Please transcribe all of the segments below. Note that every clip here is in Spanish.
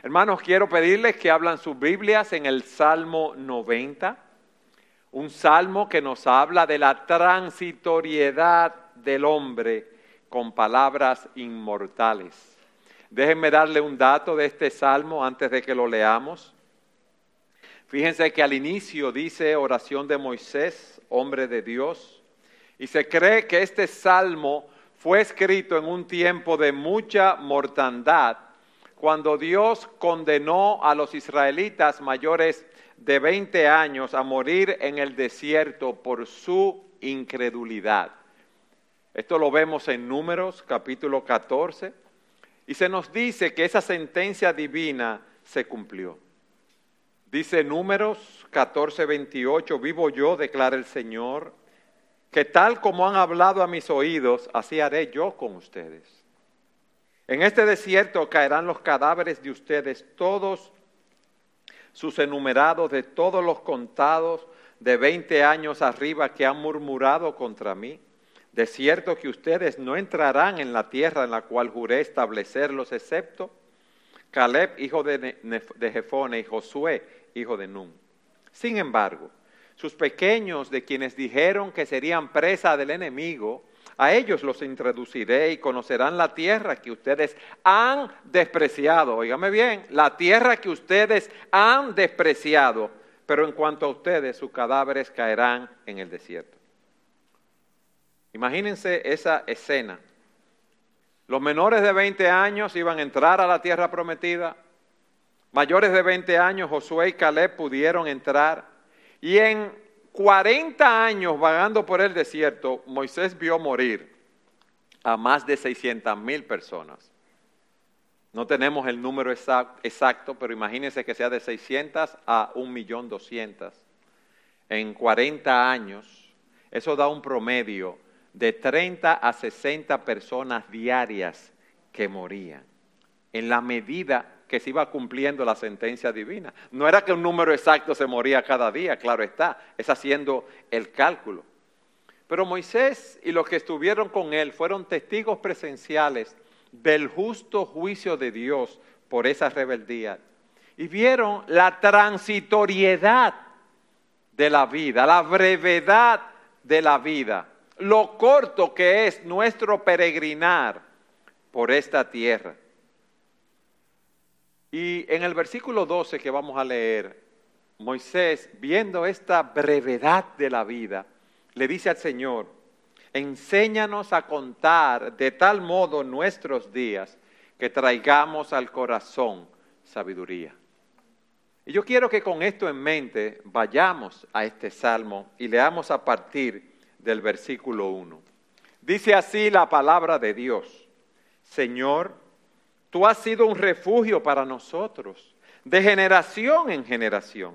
Hermanos, quiero pedirles que hablan sus Biblias en el Salmo 90, un salmo que nos habla de la transitoriedad del hombre con palabras inmortales. Déjenme darle un dato de este salmo antes de que lo leamos. Fíjense que al inicio dice oración de Moisés, hombre de Dios, y se cree que este salmo fue escrito en un tiempo de mucha mortandad, cuando Dios condenó a los israelitas mayores de 20 años a morir en el desierto por su incredulidad. Esto lo vemos en Números capítulo 14 y se nos dice que esa sentencia divina se cumplió. Dice Números 14, 28, vivo yo, declara el Señor, que tal como han hablado a mis oídos, así haré yo con ustedes. En este desierto caerán los cadáveres de ustedes, todos sus enumerados de todos los contados de veinte años arriba que han murmurado contra mí. De cierto que ustedes no entrarán en la tierra en la cual juré establecerlos, excepto Caleb, hijo de, de Jefone, y Josué, hijo de Nun. Sin embargo, sus pequeños, de quienes dijeron que serían presa del enemigo, a ellos los introduciré y conocerán la tierra que ustedes han despreciado. Óigame bien, la tierra que ustedes han despreciado. Pero en cuanto a ustedes, sus cadáveres caerán en el desierto. Imagínense esa escena. Los menores de 20 años iban a entrar a la tierra prometida. Mayores de 20 años, Josué y Caleb pudieron entrar. Y en 40 años vagando por el desierto, Moisés vio morir a más de 600 mil personas. No tenemos el número exacto, pero imagínense que sea de 600 a 1.200.000 en 40 años. Eso da un promedio de 30 a 60 personas diarias que morían. En la medida que se iba cumpliendo la sentencia divina. No era que un número exacto se moría cada día, claro está, es haciendo el cálculo. Pero Moisés y los que estuvieron con él fueron testigos presenciales del justo juicio de Dios por esa rebeldía. Y vieron la transitoriedad de la vida, la brevedad de la vida, lo corto que es nuestro peregrinar por esta tierra. Y en el versículo 12 que vamos a leer, Moisés, viendo esta brevedad de la vida, le dice al Señor, enséñanos a contar de tal modo nuestros días que traigamos al corazón sabiduría. Y yo quiero que con esto en mente vayamos a este salmo y leamos a partir del versículo 1. Dice así la palabra de Dios, Señor, Tú has sido un refugio para nosotros, de generación en generación.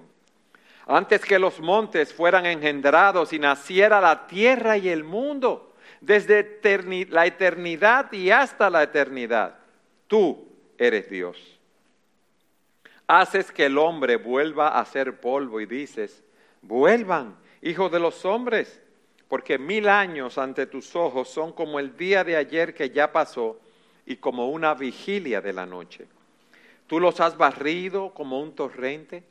Antes que los montes fueran engendrados y naciera la tierra y el mundo, desde la eternidad y hasta la eternidad, tú eres Dios. Haces que el hombre vuelva a ser polvo y dices, vuelvan, hijos de los hombres, porque mil años ante tus ojos son como el día de ayer que ya pasó y como una vigilia de la noche. Tú los has barrido como un torrente,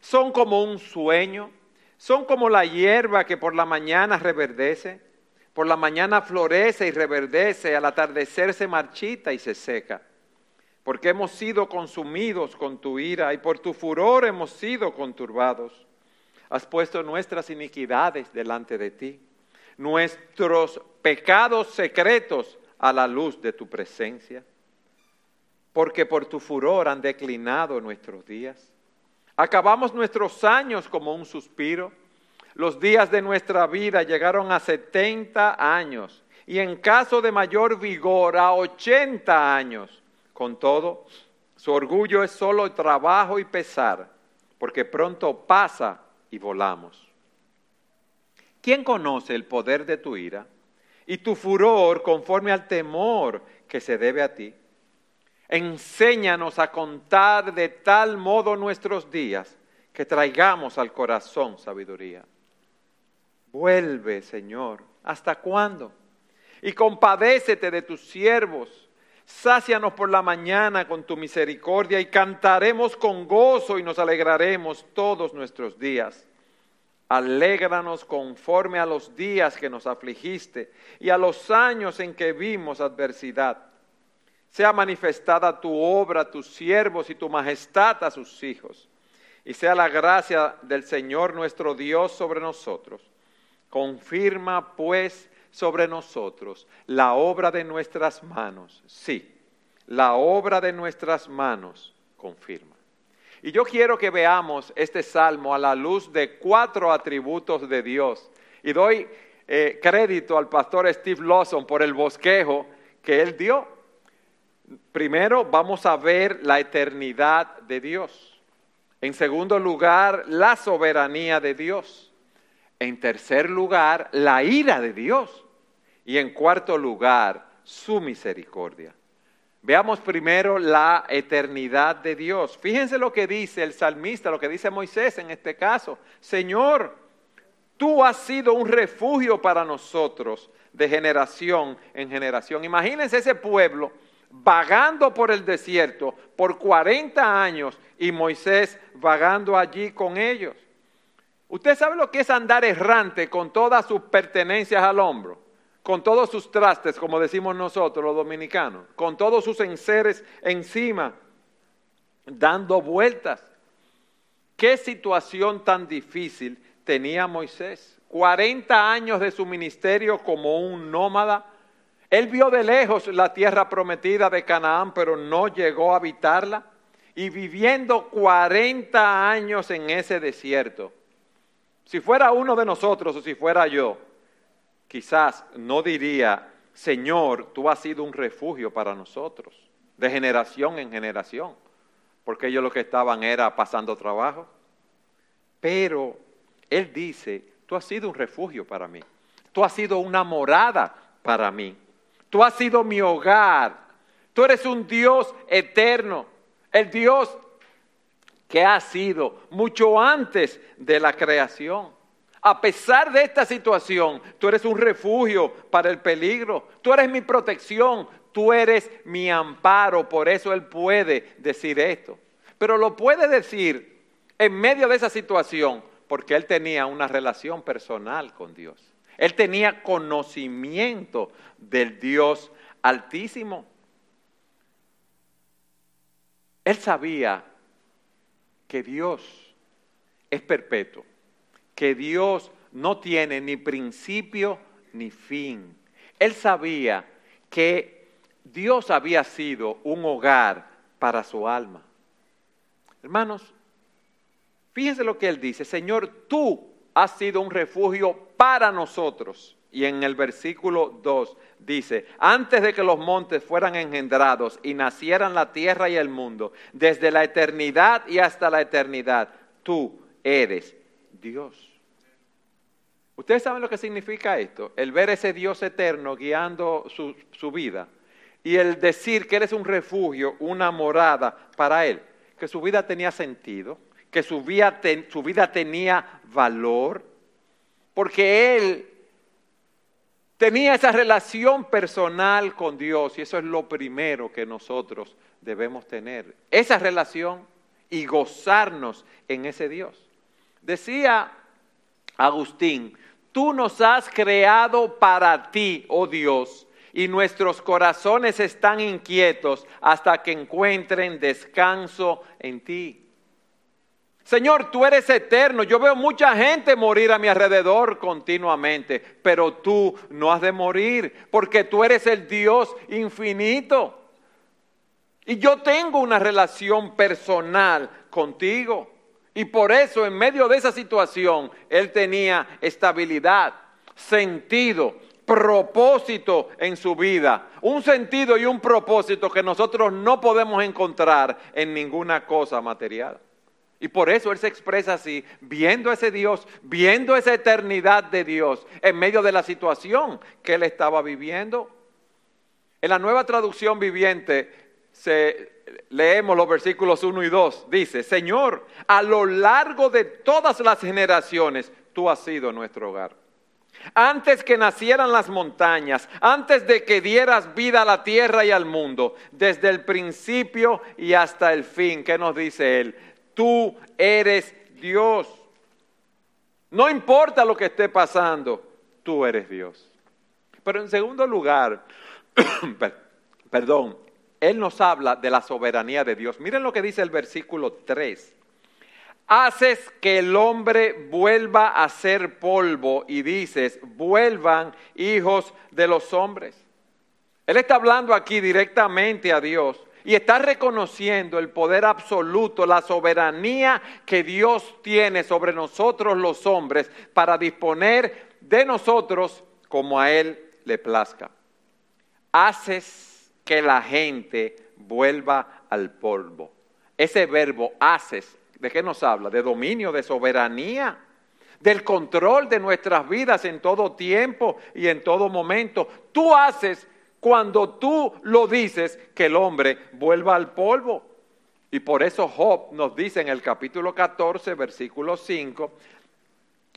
son como un sueño, son como la hierba que por la mañana reverdece, por la mañana florece y reverdece, al atardecer se marchita y se seca. Porque hemos sido consumidos con tu ira y por tu furor hemos sido conturbados. Has puesto nuestras iniquidades delante de ti, nuestros pecados secretos a la luz de tu presencia, porque por tu furor han declinado nuestros días. Acabamos nuestros años como un suspiro. Los días de nuestra vida llegaron a 70 años y en caso de mayor vigor a 80 años. Con todo, su orgullo es solo trabajo y pesar, porque pronto pasa y volamos. ¿Quién conoce el poder de tu ira? Y tu furor conforme al temor que se debe a ti. Enséñanos a contar de tal modo nuestros días que traigamos al corazón sabiduría. Vuelve, Señor, ¿hasta cuándo? Y compadécete de tus siervos. Sácianos por la mañana con tu misericordia y cantaremos con gozo y nos alegraremos todos nuestros días. Alégranos conforme a los días que nos afligiste y a los años en que vimos adversidad. Sea manifestada tu obra a tus siervos y tu majestad a sus hijos. Y sea la gracia del Señor nuestro Dios sobre nosotros. Confirma pues sobre nosotros la obra de nuestras manos. Sí, la obra de nuestras manos confirma. Y yo quiero que veamos este salmo a la luz de cuatro atributos de Dios. Y doy eh, crédito al pastor Steve Lawson por el bosquejo que él dio. Primero vamos a ver la eternidad de Dios. En segundo lugar, la soberanía de Dios. En tercer lugar, la ira de Dios. Y en cuarto lugar, su misericordia. Veamos primero la eternidad de Dios. Fíjense lo que dice el salmista, lo que dice Moisés en este caso. Señor, tú has sido un refugio para nosotros de generación en generación. Imagínense ese pueblo vagando por el desierto por 40 años y Moisés vagando allí con ellos. ¿Usted sabe lo que es andar errante con todas sus pertenencias al hombro? Con todos sus trastes, como decimos nosotros los dominicanos, con todos sus enseres encima, dando vueltas. ¿Qué situación tan difícil tenía Moisés? 40 años de su ministerio como un nómada. Él vio de lejos la tierra prometida de Canaán, pero no llegó a habitarla. Y viviendo 40 años en ese desierto. Si fuera uno de nosotros o si fuera yo, quizás no diría, Señor, tú has sido un refugio para nosotros, de generación en generación, porque ellos lo que estaban era pasando trabajo. Pero Él dice, tú has sido un refugio para mí, tú has sido una morada para mí, tú has sido mi hogar, tú eres un Dios eterno, el Dios que ha sido mucho antes de la creación. A pesar de esta situación, tú eres un refugio para el peligro, tú eres mi protección, tú eres mi amparo, por eso Él puede decir esto. Pero lo puede decir en medio de esa situación porque Él tenía una relación personal con Dios. Él tenía conocimiento del Dios altísimo. Él sabía que Dios es perpetuo que Dios no tiene ni principio ni fin. Él sabía que Dios había sido un hogar para su alma. Hermanos, fíjense lo que él dice, Señor, tú has sido un refugio para nosotros. Y en el versículo 2 dice, antes de que los montes fueran engendrados y nacieran la tierra y el mundo, desde la eternidad y hasta la eternidad, tú eres Dios. Ustedes saben lo que significa esto, el ver ese Dios eterno guiando su, vida y el decir que Él es un refugio, una morada para Él, que su vida tenía sentido, que su vida, su vida tenía valor, porque Él tenía esa relación personal con Dios y eso es lo primero que nosotros debemos tener, esa relación y gozarnos en ese Dios. Decía Agustín, tú nos has creado para ti, oh Dios, y nuestros corazones están inquietos hasta que encuentren descanso en ti. Señor, tú eres eterno. Yo veo mucha gente morir a mi alrededor continuamente, pero tú no has de morir porque tú eres el Dios infinito. Y yo tengo una relación personal contigo. Y por eso en medio de esa situación él tenía estabilidad, sentido, propósito en su vida. Un sentido y un propósito que nosotros no podemos encontrar en ninguna cosa material. Y por eso Él se expresa así, viendo ese Dios, viendo esa eternidad de Dios en medio de la situación que Él estaba viviendo. En la nueva traducción viviente se leemos los versículos 1 y 2, dice, Señor, a lo largo de todas las generaciones, tú has sido nuestro hogar. antes que nacieran las montañas, antes de que dieras vida a la tierra y al mundo, desde el principio y hasta el fin. ¿Qué nos dice él? Tú eres Dios. No importa lo que esté pasando, tú eres Dios. Pero en segundo lugar, perdón, Él nos habla de la soberanía de Dios. Miren lo que dice el versículo 3 haces que el hombre vuelva a ser polvo y dices, vuelvan hijos de los hombres. Él está hablando aquí directamente a Dios y está reconociendo el poder absoluto, la soberanía que Dios tiene sobre nosotros los hombres para disponer de nosotros como a Él le plazca. Haces que la gente vuelva al polvo. Ese verbo haces ¿De qué nos habla? De dominio, de soberanía, del control de nuestras vidas en todo tiempo y en todo momento. Tú haces cuando tú lo dices que el hombre vuelva al polvo. Y por eso Job nos dice en el capítulo 14, versículo 5,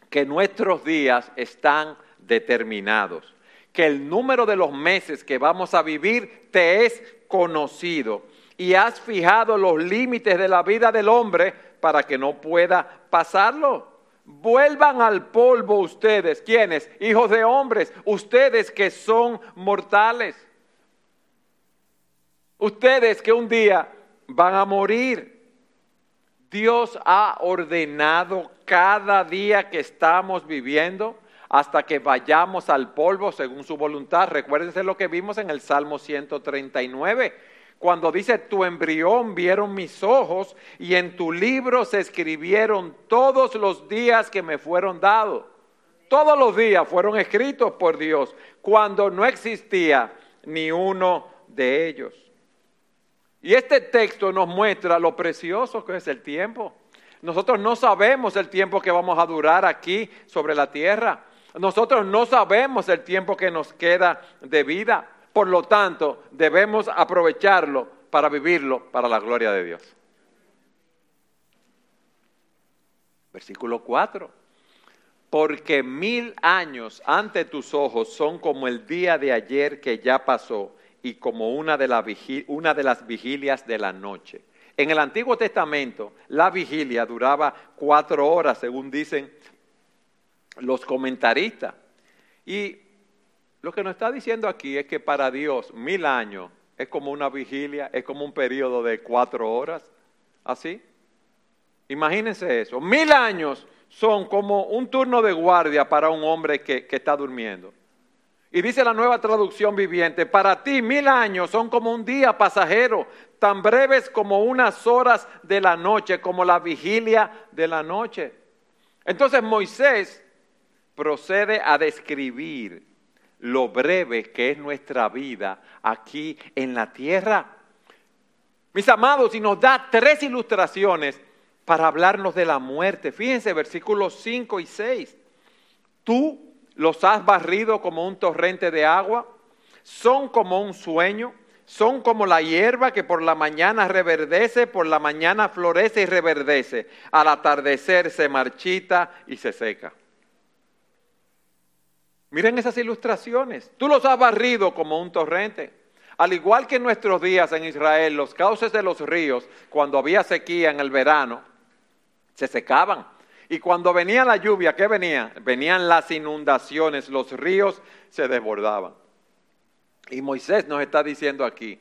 que nuestros días están determinados, que el número de los meses que vamos a vivir te es conocido y has fijado los límites de la vida del hombre para que no pueda pasarlo. Vuelvan al polvo ustedes, ¿quiénes? Hijos de hombres, ustedes que son mortales. Ustedes que un día van a morir. Dios ha ordenado cada día que estamos viviendo hasta que vayamos al polvo según su voluntad. Recuérdense lo que vimos en el Salmo 139 cuando dice, tu embrión vieron mis ojos y en tu libro se escribieron todos los días que me fueron dados. Todos los días fueron escritos por Dios cuando no existía ni uno de ellos. Y este texto nos muestra lo precioso que es el tiempo. Nosotros no sabemos el tiempo que vamos a durar aquí sobre la tierra. Nosotros no sabemos el tiempo que nos queda de vida. Por lo tanto, debemos aprovecharlo para vivirlo para la gloria de Dios. Versículo 4. Porque mil años ante tus ojos son como el día de ayer que ya pasó y como una de, una de las vigilias de la noche. En el Antiguo Testamento, la vigilia duraba cuatro horas, según dicen los comentaristas. Y lo que nos está diciendo aquí es que para Dios mil años es como una vigilia, es como un periodo de cuatro horas, ¿así? Imagínense eso, mil años son como un turno de guardia para un hombre que, que está durmiendo. Y dice la nueva traducción viviente, para ti mil años son como un día pasajero, tan breves como unas horas de la noche, como la vigilia de la noche. Entonces Moisés procede a describir lo breve que es nuestra vida aquí en la tierra. Mis amados, y nos da tres ilustraciones para hablarnos de la muerte. Fíjense, versículos 5 y 6. Tú los has barrido como un torrente de agua, son como un sueño, son como la hierba que por la mañana reverdece, por la mañana florece y reverdece, al atardecer se marchita y se seca. Miren esas ilustraciones. Tú los has barrido como un torrente. Al igual que en nuestros días en Israel, los cauces de los ríos, cuando había sequía en el verano, se secaban. Y cuando venía la lluvia, ¿qué venía? Venían las inundaciones, los ríos se desbordaban. Y Moisés nos está diciendo aquí,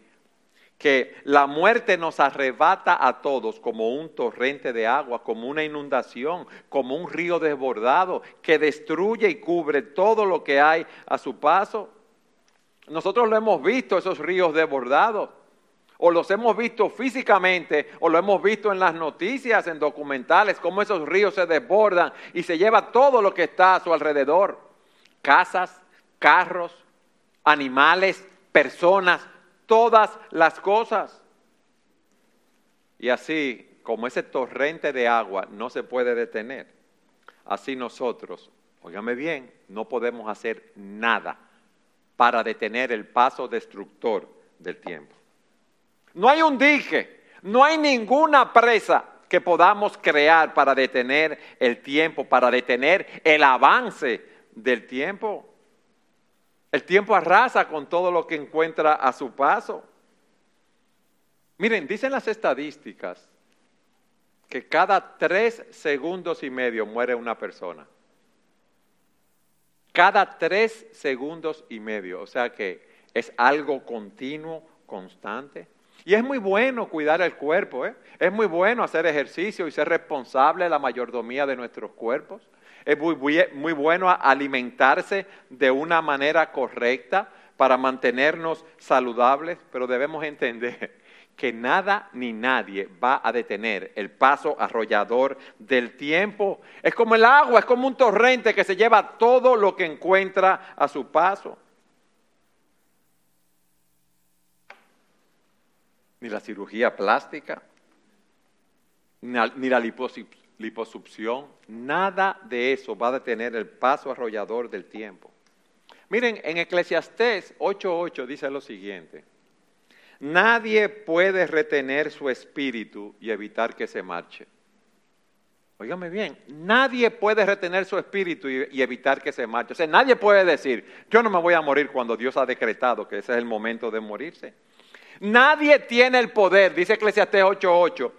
que la muerte nos arrebata a todos como un torrente de agua, como una inundación, como un río desbordado que destruye y cubre todo lo que hay a su paso. Nosotros lo hemos visto, esos ríos desbordados, o los hemos visto físicamente, o lo hemos visto en las noticias, en documentales, cómo esos ríos se desbordan y se lleva todo lo que está a su alrededor. Casas, carros, animales, personas, todas las cosas. Y así, como ese torrente de agua no se puede detener, así nosotros, óigame bien, no podemos hacer nada para detener el paso destructor del tiempo. No hay un dije, no hay ninguna presa que podamos crear para detener el tiempo, para detener el avance del tiempo. El tiempo arrasa con todo lo que encuentra a su paso. Miren, dicen las estadísticas que cada tres segundos y medio muere una persona. Cada tres segundos y medio. O sea que es algo continuo, constante. Y es muy bueno cuidar el cuerpo, ¿eh? es muy bueno hacer ejercicio y ser responsable de la mayordomía de nuestros cuerpos. Es muy, bueno alimentarse de una manera correcta para mantenernos saludables, pero debemos entender que nada ni nadie va a detener el paso arrollador del tiempo. Es como el agua, es como un torrente que se lleva todo lo que encuentra a su paso. Ni la cirugía plástica, ni la liposucción, nada de eso va a detener el paso arrollador del tiempo. Miren, en Eclesiastés 8.8 dice lo siguiente. Nadie puede retener su espíritu y evitar que se marche. Óigame bien, nadie puede retener su espíritu y, evitar que se marche. O sea, nadie puede decir, yo no me voy a morir cuando Dios ha decretado que ese es el momento de morirse. Nadie tiene el poder, dice Eclesiastés 8:8,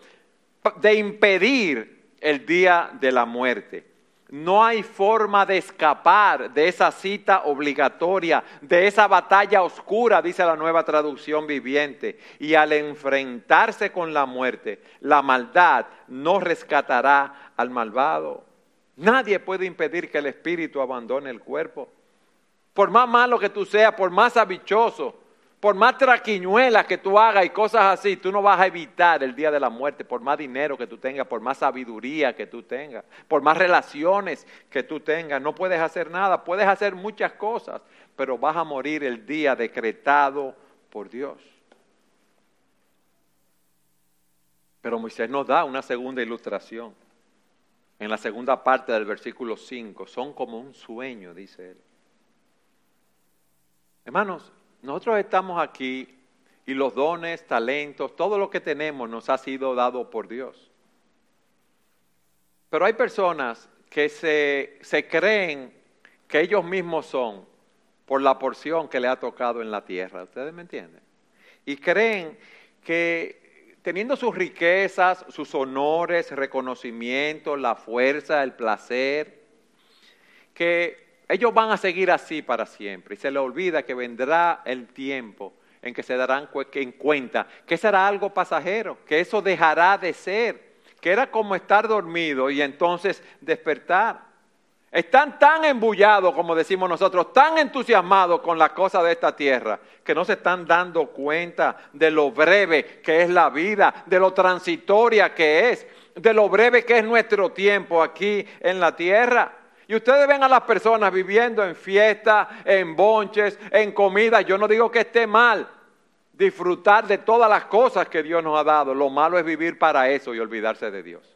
de impedir el día de la muerte. No hay forma de escapar de esa cita obligatoria, de esa batalla oscura, dice la nueva traducción viviente. Y al enfrentarse con la muerte, la maldad no rescatará al malvado. Nadie puede impedir que el espíritu abandone el cuerpo. Por más malo que tú seas, por más habichoso, por más traquiñuelas que tú hagas y cosas así, tú no vas a evitar el día de la muerte, por más dinero que tú tengas, por más sabiduría que tú tengas, por más relaciones que tú tengas. No puedes hacer nada, puedes hacer muchas cosas, pero vas a morir el día decretado por Dios. Pero Moisés nos da una segunda ilustración. En la segunda parte del versículo 5, son como un sueño, dice él. Hermanos, nosotros estamos aquí y los dones, talentos, todo lo que tenemos nos ha sido dado por Dios. Pero hay personas que se, se creen que ellos mismos son por la porción que le ha tocado en la tierra. ¿Ustedes me entienden? Y creen que teniendo sus riquezas, sus honores, reconocimientos, la fuerza, el placer, que ellos van a seguir así para siempre y se les olvida que vendrá el tiempo en que se darán en cuenta que será algo pasajero, que eso dejará de ser, que era como estar dormido y entonces despertar. Están tan embullados, como decimos nosotros, tan entusiasmados con las cosas de esta tierra, que no se están dando cuenta de lo breve que es la vida, de lo transitoria que es, de lo breve que es nuestro tiempo aquí en la tierra. Y ustedes ven a las personas viviendo en fiestas, en bonches, en comida. Yo no digo que esté mal disfrutar de todas las cosas que Dios nos ha dado. Lo malo es vivir para eso y olvidarse de Dios.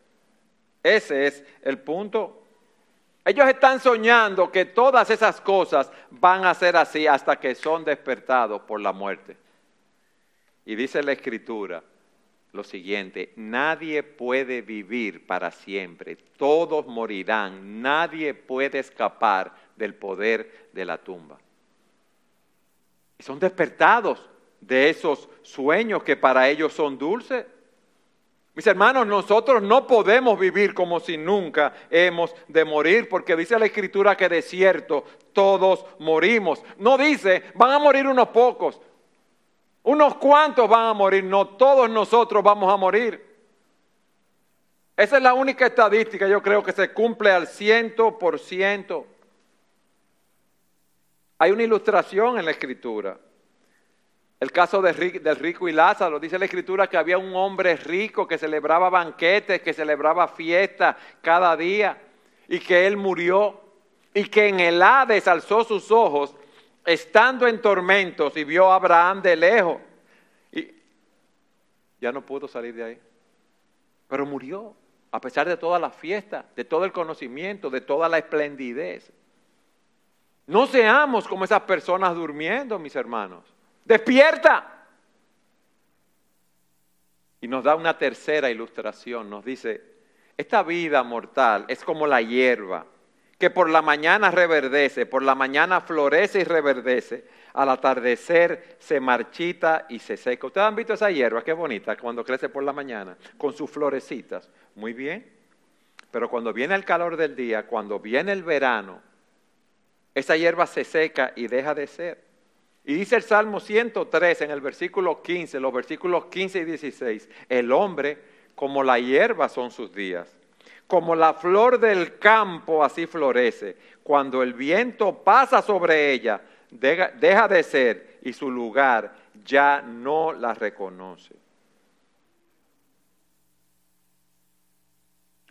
Ese es el punto. Ellos están soñando que todas esas cosas van a ser así hasta que son despertados por la muerte. Y dice la escritura, lo siguiente, nadie puede vivir para siempre, todos morirán, nadie puede escapar del poder de la tumba. Y son despertados de esos sueños que para ellos son dulces. Mis hermanos, nosotros no podemos vivir como si nunca hemos de morir, porque dice la escritura que de cierto todos morimos. No dice, van a morir unos pocos, unos cuantos van a morir, no todos nosotros vamos a morir. Esa es la única estadística, yo creo que se cumple al ciento por ciento. Hay una ilustración en la escritura. El caso del rico y Lázaro, dice la escritura que había un hombre rico que celebraba banquetes, que celebraba fiestas cada día y que él murió y que en el Hades alzó sus ojos estando en tormentos y vio a Abraham de lejos. Y ya no pudo salir de ahí. Pero murió, a pesar de toda la fiesta, de todo el conocimiento, de toda la esplendidez. No seamos como esas personas durmiendo, mis hermanos. Despierta. Y nos da una tercera ilustración. Nos dice, esta vida mortal es como la hierba que por la mañana reverdece, por la mañana florece y reverdece, al atardecer se marchita y se seca. ¿Ustedes han visto esa hierba? Qué bonita cuando crece por la mañana, con sus florecitas. Muy bien. Pero cuando viene el calor del día, cuando viene el verano, esa hierba se seca y deja de ser. Y dice el Salmo 103 en el versículo 15, los versículos 15 y 16, el hombre como la hierba son sus días como la flor del campo así florece. Cuando el viento pasa sobre ella, deja de ser y su lugar ya no la reconoce.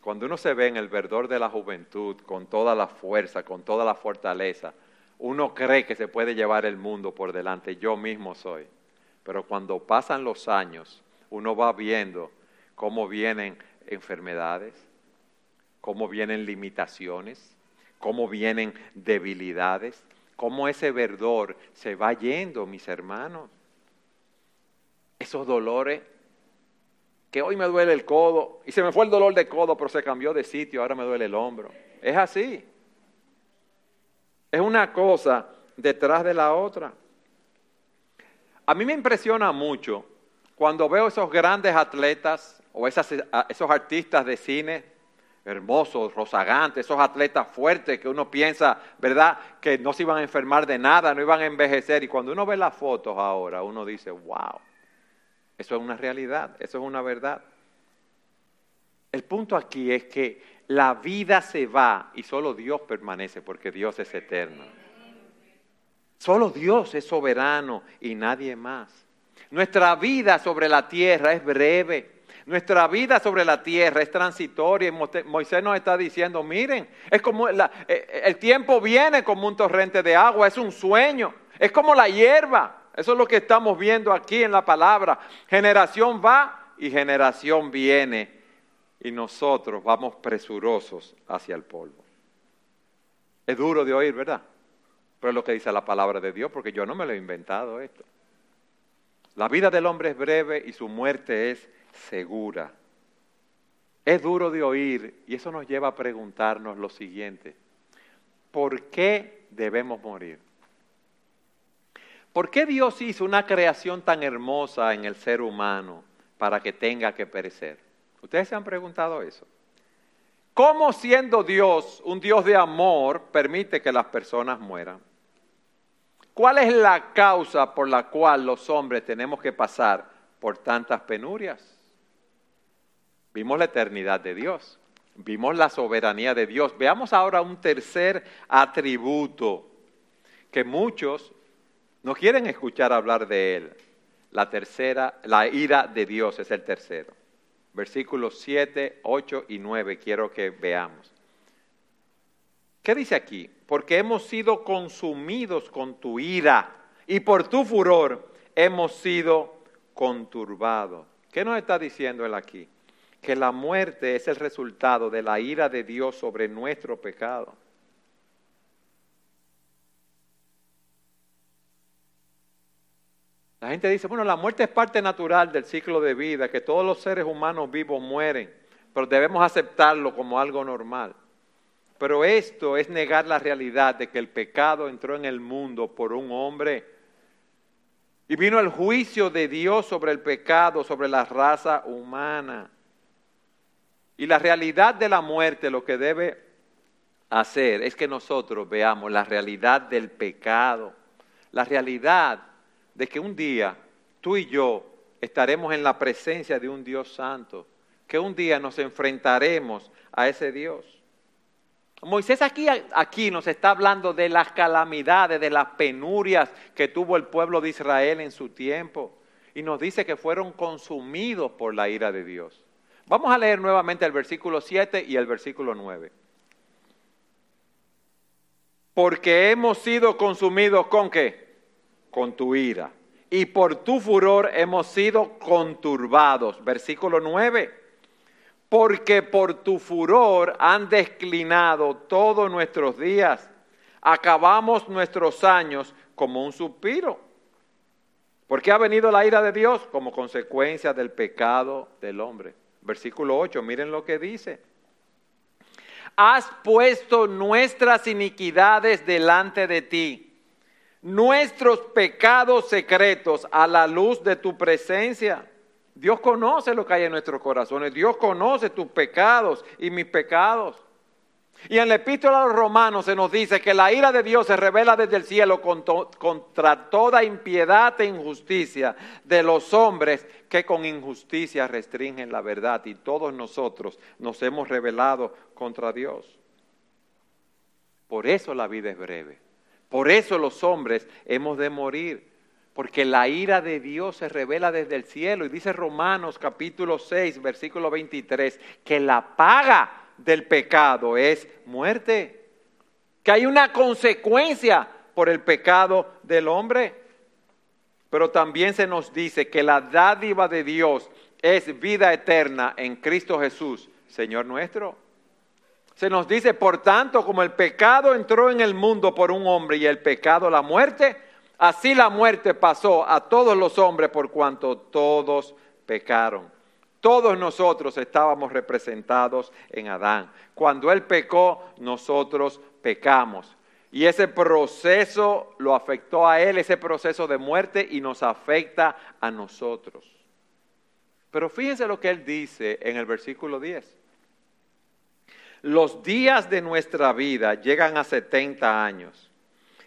Cuando uno se ve en el verdor de la juventud, con toda la fuerza, con toda la fortaleza, uno cree que se puede llevar el mundo por delante. Yo mismo soy. Pero cuando pasan los años, uno va viendo cómo vienen enfermedades, cómo vienen limitaciones, cómo vienen debilidades, cómo ese verdor se va yendo, mis hermanos. Esos dolores, que hoy me duele el codo, y se me fue el dolor de codo, pero se cambió de sitio, ahora me duele el hombro. Es así. Es una cosa detrás de la otra. A mí me impresiona mucho cuando veo esos grandes atletas o esos artistas de cine hermosos, rozagantes, esos atletas fuertes que uno piensa, ¿verdad?, que no se iban a enfermar de nada, no iban a envejecer. Y cuando uno ve las fotos ahora, uno dice, wow, eso es una realidad, eso es una verdad. El punto aquí es que la vida se va y solo Dios permanece porque Dios es eterno. Solo Dios es soberano y nadie más. Nuestra vida sobre la tierra es breve. Nuestra vida sobre la tierra es transitoria y Moisés nos está diciendo, miren, es como eh, eh, el tiempo viene como un torrente de agua, es un sueño, es como la hierba. Eso es lo que estamos viendo aquí en la palabra. Generación va y generación viene y nosotros vamos presurosos hacia el polvo. Es duro de oír, ¿verdad? Pero es lo que dice la palabra de Dios, porque yo no me lo he inventado esto. La vida del hombre es breve y su muerte es segura. Es duro de oír y eso nos lleva a preguntarnos lo siguiente. ¿Por qué debemos morir? ¿Por qué Dios hizo una creación tan hermosa en el ser humano para que tenga que perecer? ¿Ustedes se han preguntado eso? ¿Cómo siendo Dios, un Dios de amor, permite que las personas mueran? ¿Cuál es la causa por la cual los hombres tenemos que pasar por tantas penurias? Vimos la eternidad de Dios, vimos la soberanía de Dios. Veamos ahora un tercer atributo que muchos no quieren escuchar hablar de él. La tercera, la ira de Dios es el tercero. Versículos 7, 8 y 9 quiero que veamos. ¿Qué dice aquí? Porque hemos sido consumidos con tu ira y por tu furor hemos sido conturbados. ¿Qué nos está diciendo él aquí? que la muerte es el resultado de la ira de Dios sobre nuestro pecado. La gente dice, bueno, la muerte es parte natural del ciclo de vida, que todos los seres humanos vivos mueren, pero debemos aceptarlo como algo normal. Pero esto es negar la realidad de que el pecado entró en el mundo por un hombre y vino el juicio de Dios sobre el pecado, sobre la raza humana. Y la realidad de la muerte lo que debe hacer es que nosotros veamos la realidad del pecado, la realidad de que un día tú y yo estaremos en la presencia de un Dios santo, que un día nos enfrentaremos a ese Dios. Moisés aquí, aquí nos está hablando de las calamidades, de las penurias que tuvo el pueblo de Israel en su tiempo. Y nos dice que fueron consumidos por la ira de Dios. Vamos a leer nuevamente el versículo 7 y el versículo 9. Porque hemos sido consumidos con qué? Con tu ira. Y por tu furor hemos sido conturbados. Versículo 9. Porque por tu furor han declinado todos nuestros días. Acabamos nuestros años como un suspiro. ¿Por qué ha venido la ira de Dios? Como consecuencia del pecado del hombre. Versículo 8, miren lo que dice. Has puesto nuestras iniquidades delante de ti, nuestros pecados secretos a la luz de tu presencia. Dios conoce lo que hay en nuestros corazones. Dios conoce tus pecados y mis pecados. Y en la epístola a los romanos se nos dice que la ira de Dios se revela desde el cielo contra toda impiedad e injusticia de los hombres que con injusticia restringen la verdad. Y todos nosotros nos hemos rebelado contra Dios. Por eso la vida es breve. Por eso los hombres hemos de morir porque la ira de Dios se revela desde el cielo. Y dice Romanos capítulo 6, versículo 23, que la paga del pecado es muerte, que hay una consecuencia por el pecado del hombre. Pero también se nos dice que la dádiva de Dios es vida eterna en Cristo Jesús, Señor nuestro. Se nos dice, por tanto, como el pecado entró en el mundo por un hombre y el pecado la muerte, Así la muerte pasó a todos los hombres por cuanto todos pecaron. Todos nosotros estábamos representados en Adán. Cuando él pecó, nosotros pecamos. Y ese proceso lo afectó a él, ese proceso de muerte, y nos afecta a nosotros. Pero fíjense lo que él dice en el versículo 10. Los días de nuestra vida llegan a 70 años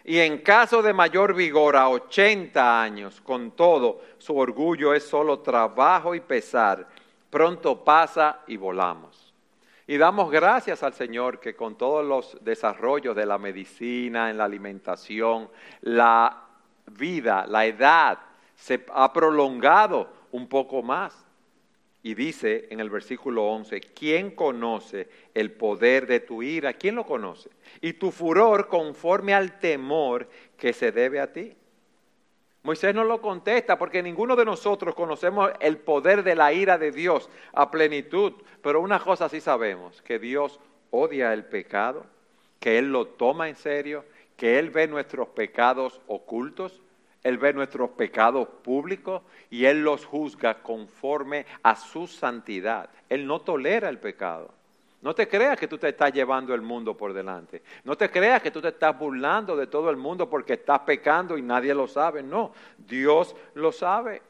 y en caso de mayor vigor a 80 años, con todo, su orgullo es solo trabajo y pesar, pronto pasa y volamos. Y damos gracias al Señor que con todos los desarrollos de la medicina, en la alimentación, la vida, la edad se ha prolongado un poco más. Y dice en el versículo 11, ¿quién conoce el poder de tu ira? ¿Quién lo conoce? Y tu furor conforme al temor que se debe a ti. Moisés no lo contesta porque ninguno de nosotros conocemos el poder de la ira de Dios a plenitud. Pero una cosa sí sabemos, que Dios odia el pecado, que Él lo toma en serio, que Él ve nuestros pecados ocultos él ve nuestros pecados públicos y Él los juzga conforme a su santidad. Él no tolera el pecado. No te creas que tú te estás llevando el mundo por delante. No te creas que tú te estás burlando de todo el mundo porque estás pecando y nadie lo sabe. No, Dios lo sabe.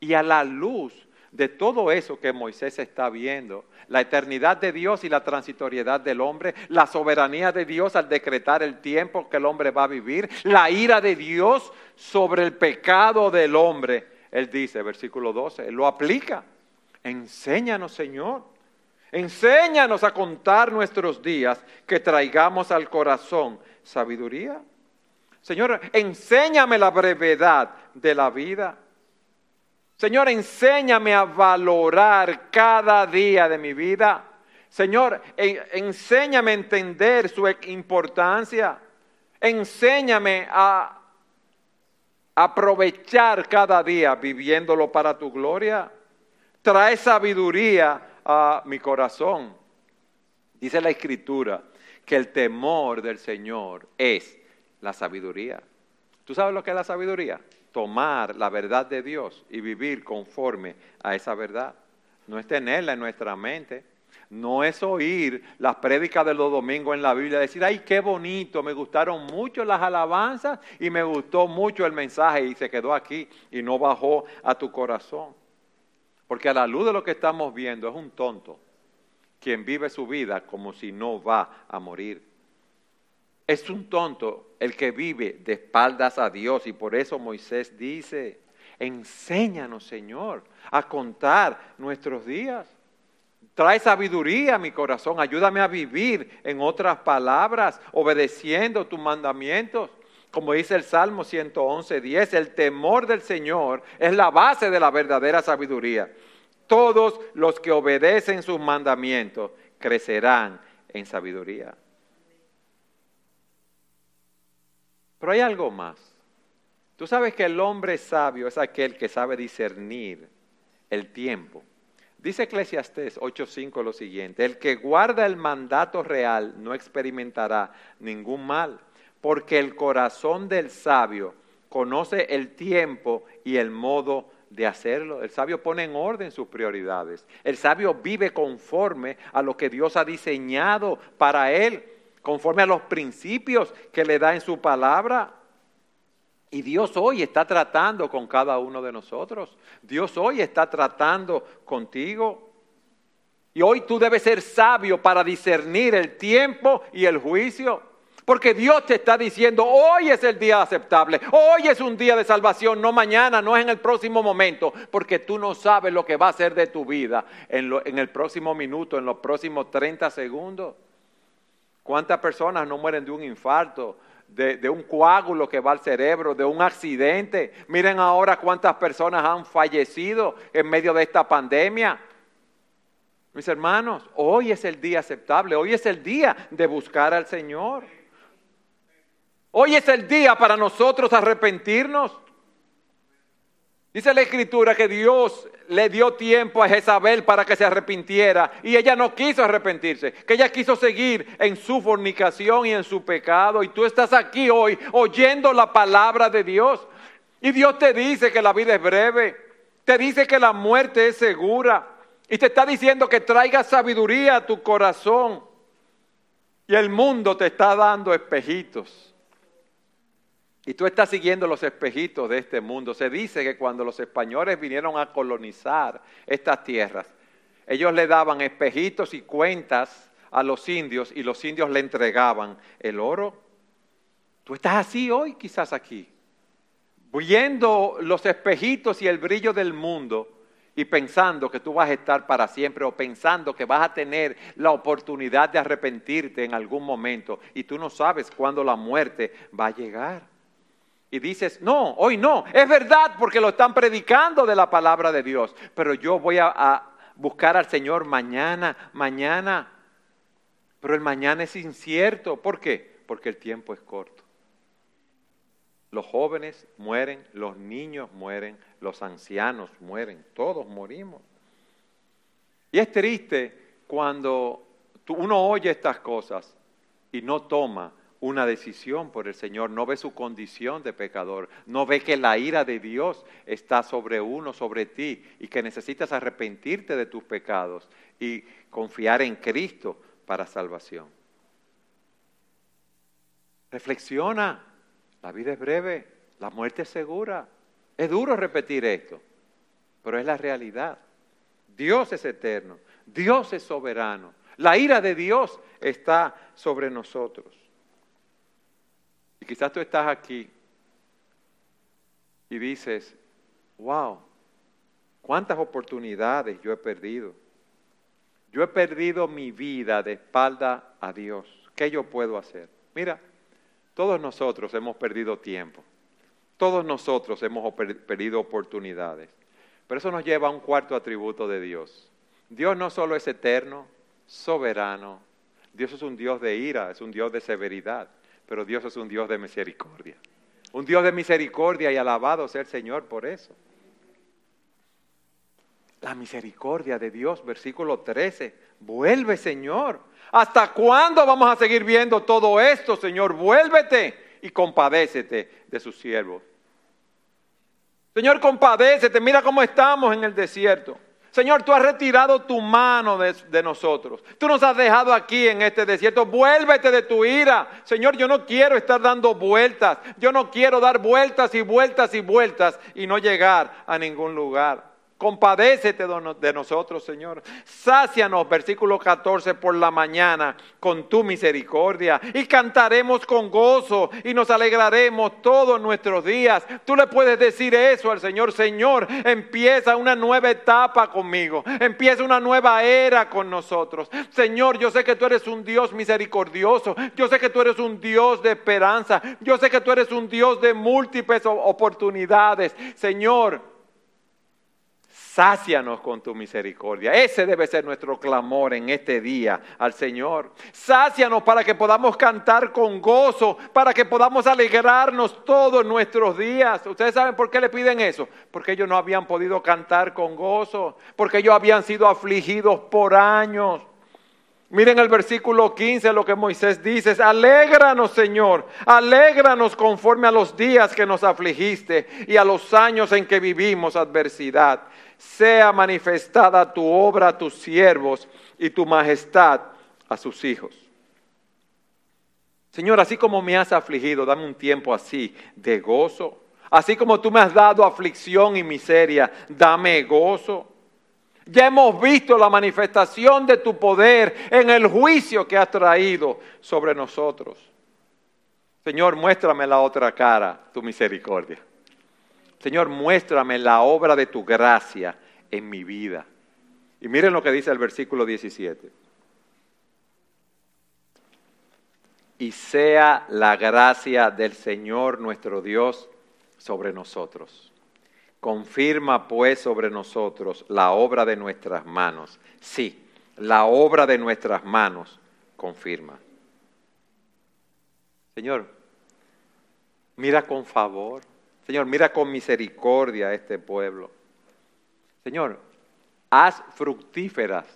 Y a la luz de todo eso que Moisés está viendo, la eternidad de Dios y la transitoriedad del hombre, la soberanía de Dios al decretar el tiempo que el hombre va a vivir, la ira de Dios sobre el pecado del hombre. Él dice, versículo 12, él lo aplica. Enséñanos, Señor. Enséñanos a contar nuestros días, que traigamos al corazón sabiduría. Señor, enséñame la brevedad de la vida Señor, enséñame a valorar cada día de mi vida. Señor, enséñame a entender su importancia. Enséñame a aprovechar cada día viviéndolo para tu gloria. Trae sabiduría a mi corazón. Dice la escritura que el temor del Señor es la sabiduría. ¿Tú sabes lo que es la sabiduría? Tomar la verdad de Dios y vivir conforme a esa verdad. No es tenerla en nuestra mente. No es oír las prédicas de los domingos en la Biblia, decir, ay, qué bonito, me gustaron mucho las alabanzas y me gustó mucho el mensaje y se quedó aquí y no bajó a tu corazón. Porque a la luz de lo que estamos viendo es un tonto quien vive su vida como si no va a morir. Es un tonto el que vive de espaldas a Dios y por eso Moisés dice, enséñanos Señor a contar nuestros días. Trae sabiduría a mi corazón, ayúdame a vivir en otras palabras, obedeciendo tus mandamientos. Como dice el Salmo 111, 10, el temor del Señor es la base de la verdadera sabiduría. Todos los que obedecen sus mandamientos crecerán en sabiduría. Pero hay algo más. Tú sabes que el hombre sabio es aquel que sabe discernir el tiempo. Dice Eclesiastés 8:5 lo siguiente, el que guarda el mandato real no experimentará ningún mal, porque el corazón del sabio conoce el tiempo y el modo de hacerlo. El sabio pone en orden sus prioridades. El sabio vive conforme a lo que Dios ha diseñado para él, conforme a los principios que le da en su palabra. Y Dios hoy está tratando con cada uno de nosotros. Dios hoy está tratando contigo. Y hoy tú debes ser sabio para discernir el tiempo y el juicio. Porque Dios te está diciendo, hoy es el día aceptable, hoy es un día de salvación, no mañana, no es en el próximo momento, porque tú no sabes lo que va a ser de tu vida en, el próximo minuto, en los próximos 30 segundos. ¿Cuántas personas no mueren de un infarto, de, un coágulo que va al cerebro, de un accidente? Miren ahora cuántas personas han fallecido en medio de esta pandemia. Mis hermanos, hoy es el día aceptable, hoy es el día de buscar al Señor. Hoy es el día para nosotros arrepentirnos. Dice la escritura que Dios le dio tiempo a Jezabel para que se arrepintiera y ella no quiso arrepentirse, que ella quiso seguir en su fornicación y en su pecado y tú estás aquí hoy oyendo la palabra de Dios. Y Dios te dice que la vida es breve, te dice que la muerte es segura y te está diciendo que traiga sabiduría a tu corazón. Y el mundo te está dando espejitos y tú estás siguiendo los espejitos de este mundo. Se dice que cuando los españoles vinieron a colonizar estas tierras, ellos le daban espejitos y cuentas a los indios y los indios le entregaban el oro. Tú estás así hoy quizás aquí, viendo los espejitos y el brillo del mundo y pensando que tú vas a estar para siempre o pensando que vas a tener la oportunidad de arrepentirte en algún momento y tú no sabes cuándo la muerte va a llegar y dices, no, hoy no, es verdad porque lo están predicando de la palabra de Dios, pero yo voy a, buscar al Señor mañana, mañana, pero el mañana es incierto, ¿por qué? Porque el tiempo es corto. Los jóvenes mueren, los niños mueren, los ancianos mueren, todos morimos. Y es triste cuando uno oye estas cosas y no toma una decisión por el Señor, no ve su condición de pecador, no ve que la ira de Dios está sobre uno, sobre ti, y que necesitas arrepentirte de tus pecados y confiar en Cristo para salvación. Reflexiona, la vida es breve, la muerte es segura. Es duro repetir esto, pero es la realidad. Dios es eterno, Dios es soberano, la ira de Dios está sobre nosotros. Y quizás tú estás aquí y dices, wow, cuántas oportunidades yo he perdido. Yo he perdido mi vida de espalda a Dios. ¿Qué yo puedo hacer? Mira, todos nosotros hemos perdido tiempo. Todos nosotros hemos perdido oportunidades. Pero eso nos lleva a un cuarto atributo de Dios. Dios no solo es eterno, soberano. Dios es un Dios de ira, es un Dios de severidad pero Dios es un Dios de misericordia. Un Dios de misericordia y alabado sea el Señor por eso. La misericordia de Dios, versículo 13. Vuelve, Señor. ¿Hasta cuándo vamos a seguir viendo todo esto, Señor? Vuélvete y compadécete de sus siervos. Señor, compadécete. Mira cómo estamos en el desierto. Señor, tú has retirado tu mano de, nosotros. Tú nos has dejado aquí en este desierto. Vuélvete de tu ira. Señor, yo no quiero estar dando vueltas. Yo no quiero dar vueltas y vueltas y vueltas y no llegar a ningún lugar. Compadécete de nosotros, Señor. Sácianos, versículo 14, por la mañana con tu misericordia. Y cantaremos con gozo y nos alegraremos todos nuestros días. Tú le puedes decir eso al Señor. Señor, empieza una nueva etapa conmigo. Empieza una nueva era con nosotros. Señor, yo sé que tú eres un Dios misericordioso. Yo sé que tú eres un Dios de esperanza. Yo sé que tú eres un Dios de múltiples oportunidades. Señor, Sácianos con tu misericordia. Ese debe ser nuestro clamor en este día al Señor. Sácianos para que podamos cantar con gozo, para que podamos alegrarnos todos nuestros días. ¿Ustedes saben por qué le piden eso? Porque ellos no habían podido cantar con gozo, porque ellos habían sido afligidos por años. Miren el versículo 15 lo que Moisés dice, alégranos Señor, alégranos conforme a los días que nos afligiste y a los años en que vivimos adversidad. Sea manifestada tu obra a tus siervos y tu majestad a sus hijos. Señor, así como me has afligido, dame un tiempo así de gozo. Así como tú me has dado aflicción y miseria, dame gozo. Ya hemos visto la manifestación de tu poder en el juicio que has traído sobre nosotros. Señor, muéstrame la otra cara, tu misericordia. Señor, muéstrame la obra de tu gracia en mi vida. Y miren lo que dice el versículo 17. Y sea la gracia del Señor nuestro Dios sobre nosotros Confirma pues sobre nosotros la obra de nuestras manos. Sí, la obra de nuestras manos confirma. Señor, mira con favor. Señor, mira con misericordia a este pueblo. Señor, haz fructíferas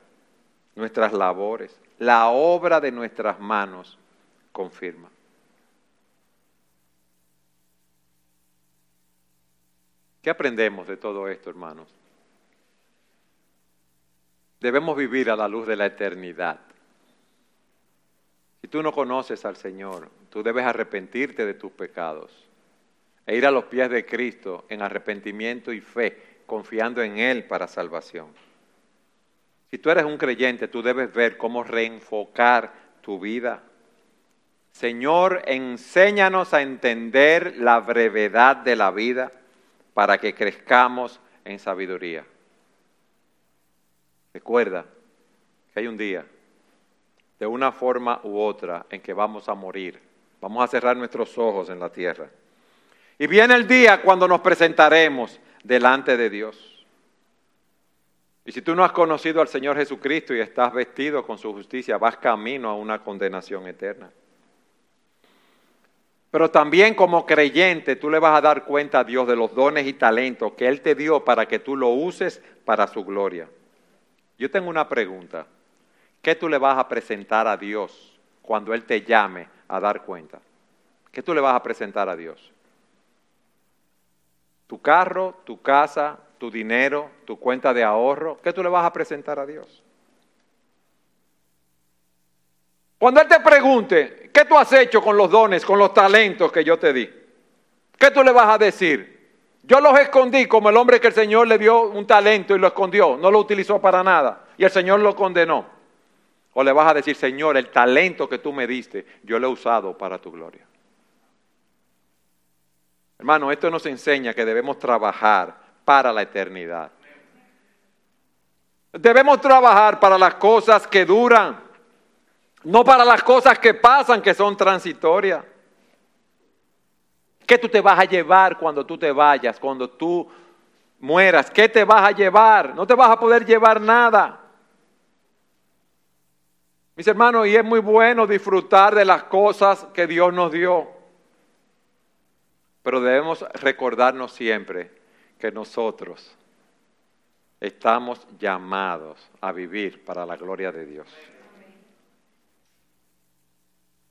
nuestras labores. La obra de nuestras manos confirma. ¿Qué aprendemos de todo esto, hermanos? Debemos vivir a la luz de la eternidad. Si tú no conoces al Señor, tú debes arrepentirte de tus pecados e ir a los pies de Cristo en arrepentimiento y fe, confiando en Él para salvación. Si tú eres un creyente, tú debes ver cómo reenfocar tu vida. Señor, enséñanos a entender la brevedad de la vida para que crezcamos en sabiduría. Recuerda que hay un día, de una forma u otra, en que vamos a morir. Vamos a cerrar nuestros ojos en la tierra. Y viene el día cuando nos presentaremos delante de Dios. Y si tú no has conocido al Señor Jesucristo y estás vestido con su justicia, vas camino a una condenación eterna. Pero también como creyente tú le vas a dar cuenta a Dios de los dones y talentos que Él te dio para que tú lo uses para su gloria. Yo tengo una pregunta. ¿Qué tú le vas a presentar a Dios cuando Él te llame a dar cuenta? ¿Qué tú le vas a presentar a Dios? ¿Tu carro, tu casa, tu dinero, tu cuenta de ahorro? ¿Qué tú le vas a presentar a Dios? Cuando Él te pregunte, ¿qué tú has hecho con los dones, con los talentos que yo te di? ¿Qué tú le vas a decir? Yo los escondí como el hombre que el Señor le dio un talento y lo escondió, no lo utilizó para nada y el Señor lo condenó. O le vas a decir, Señor, el talento que tú me diste, yo lo he usado para tu gloria. Hermano, esto nos enseña que debemos trabajar para la eternidad. Debemos trabajar para las cosas que duran no para las cosas que pasan, que son transitorias. ¿Qué tú te vas a llevar cuando tú te vayas, cuando tú mueras? ¿Qué te vas a llevar? No te vas a poder llevar nada. Mis hermanos, y es muy bueno disfrutar de las cosas que Dios nos dio. Pero debemos recordarnos siempre que nosotros estamos llamados a vivir para la gloria de Dios.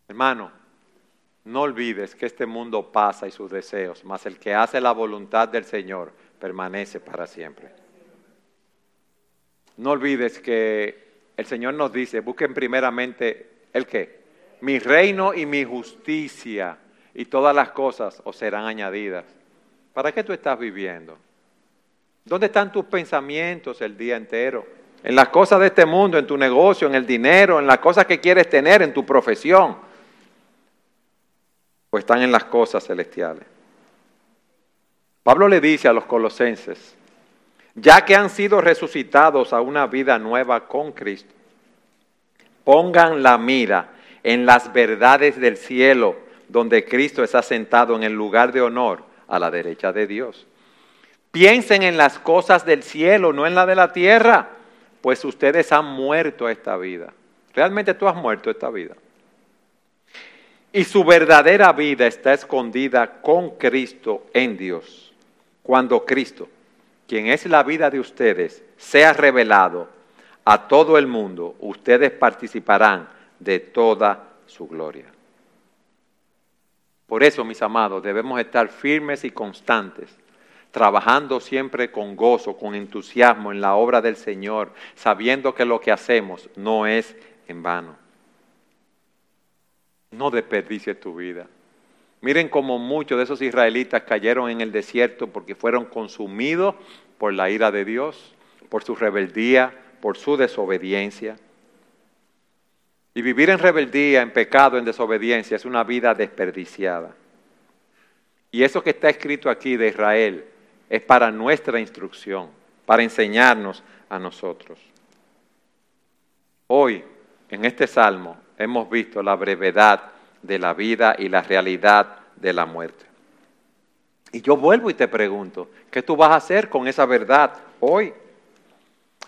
Hermano, no olvides que este mundo pasa y sus deseos, mas el que hace la voluntad del Señor permanece para siempre. No olvides que el Señor nos dice, busquen primeramente el qué, mi reino y mi justicia, y todas las cosas os serán añadidas. ¿Para qué tú estás viviendo? ¿Dónde están tus pensamientos el día entero? En las cosas de este mundo, en tu negocio, en el dinero, en las cosas que quieres tener, en tu profesión están en las cosas celestiales. Pablo le dice a los colosenses, ya que han sido resucitados a una vida nueva con Cristo, pongan la mira en las verdades del cielo, donde Cristo está sentado en el lugar de honor a la derecha de Dios. Piensen en las cosas del cielo, no en la de la tierra, pues ustedes han muerto esta vida. Realmente tú has muerto esta vida y su verdadera vida está escondida con Cristo en Dios. Cuando Cristo, quien es la vida de ustedes, sea revelado, a todo el mundo, ustedes participarán de toda su gloria. Por eso, mis amados, debemos estar firmes y constantes, trabajando siempre con gozo, con entusiasmo en la obra del Señor, sabiendo que lo que hacemos no es en vano. No desperdicies tu vida. Miren cómo muchos de esos israelitas cayeron en el desierto porque fueron consumidos por la ira de Dios, por su rebeldía, por su desobediencia. Y vivir en rebeldía, en pecado, en desobediencia es una vida desperdiciada. Y eso que está escrito aquí de Israel es para nuestra instrucción, para enseñarnos a nosotros. Hoy, en este salmo, hemos visto la brevedad de la vida y la realidad de la muerte. Y yo vuelvo y te pregunto, ¿qué tú vas a hacer con esa verdad hoy?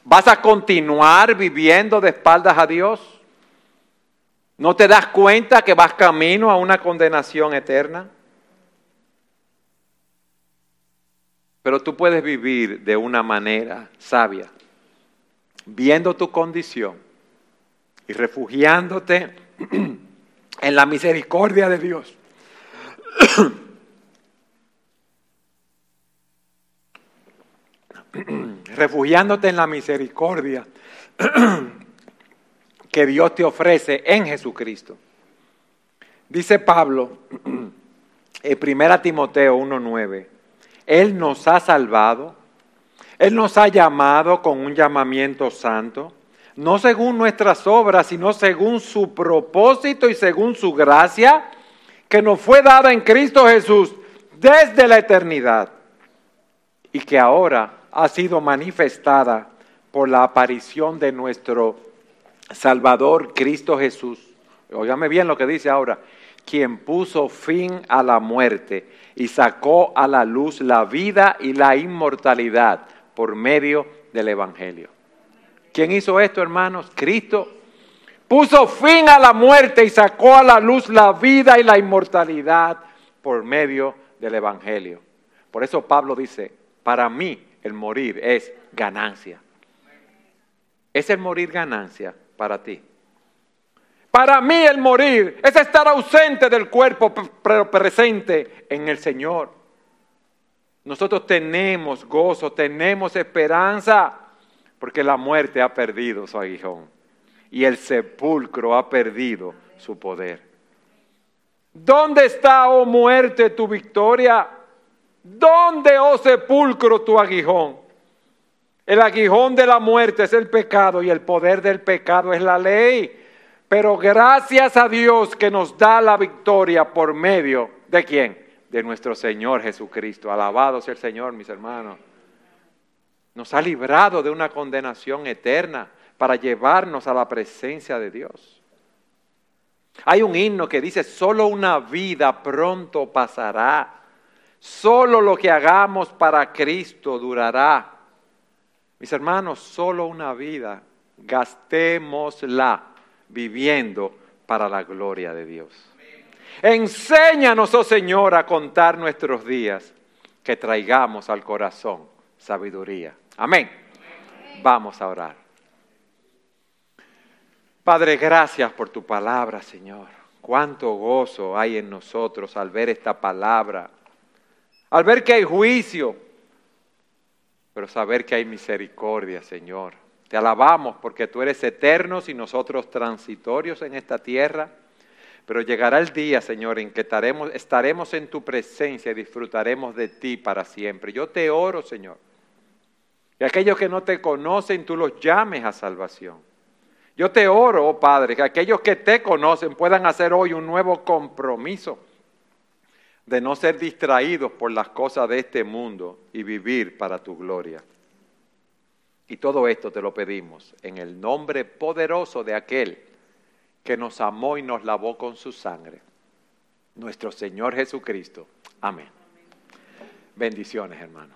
¿Vas a continuar viviendo de espaldas a Dios? ¿No te das cuenta que vas camino a una condenación eterna? Pero tú puedes vivir de una manera sabia, viendo tu condición y refugiándote en la misericordia de Dios. refugiándote en la misericordia que Dios te ofrece en Jesucristo. Dice Pablo en 1 Timoteo 1.9, Él nos ha salvado, Él nos ha llamado con un llamamiento santo, no según nuestras obras, sino según su propósito y según su gracia, que nos fue dada en Cristo Jesús desde la eternidad y que ahora ha sido manifestada por la aparición de nuestro Salvador Cristo Jesús, óigame bien lo que dice ahora, quien puso fin a la muerte y sacó a la luz la vida y la inmortalidad por medio del Evangelio. ¿Quién hizo esto, hermanos? Cristo puso fin a la muerte y sacó a la luz la vida y la inmortalidad por medio del Evangelio. Por eso Pablo dice, para mí el morir es ganancia. ¿Es el morir ganancia? para ti. Para mí el morir es estar ausente del cuerpo, pero presente en el Señor. Nosotros tenemos gozo, tenemos esperanza, porque la muerte ha perdido su aguijón y el sepulcro ha perdido su poder. ¿Dónde está, oh muerte, tu victoria? ¿Dónde, oh sepulcro, tu aguijón? El aguijón de la muerte es el pecado y el poder del pecado es la ley. Pero gracias a Dios que nos da la victoria por medio de quién? De nuestro Señor Jesucristo. Alabado sea el Señor, mis hermanos. Nos ha librado de una condenación eterna para llevarnos a la presencia de Dios. Hay un himno que dice, solo una vida pronto pasará. Solo lo que hagamos para Cristo durará. Mis hermanos, solo una vida, gastémosla viviendo para la gloria de Dios. Enséñanos, oh Señor, a contar nuestros días, que traigamos al corazón sabiduría. Amén. Vamos a orar. Padre, gracias por tu palabra, Señor. Cuánto gozo hay en nosotros al ver esta palabra, al ver que hay juicio, pero saber que hay misericordia, Señor. Te alabamos porque tú eres eterno y nosotros transitorios en esta tierra. Pero llegará el día, Señor, en que estaremos, estaremos en tu presencia y disfrutaremos de ti para siempre. Yo te oro, Señor. Y aquellos que no te conocen, tú los llames a salvación. Yo te oro, oh Padre, que aquellos que te conocen puedan hacer hoy un nuevo compromiso de no ser distraídos por las cosas de este mundo y vivir para tu gloria. Y todo esto te lo pedimos en el nombre poderoso de aquel que nos amó y nos lavó con su sangre, nuestro Señor Jesucristo. Amén. Bendiciones, hermanos.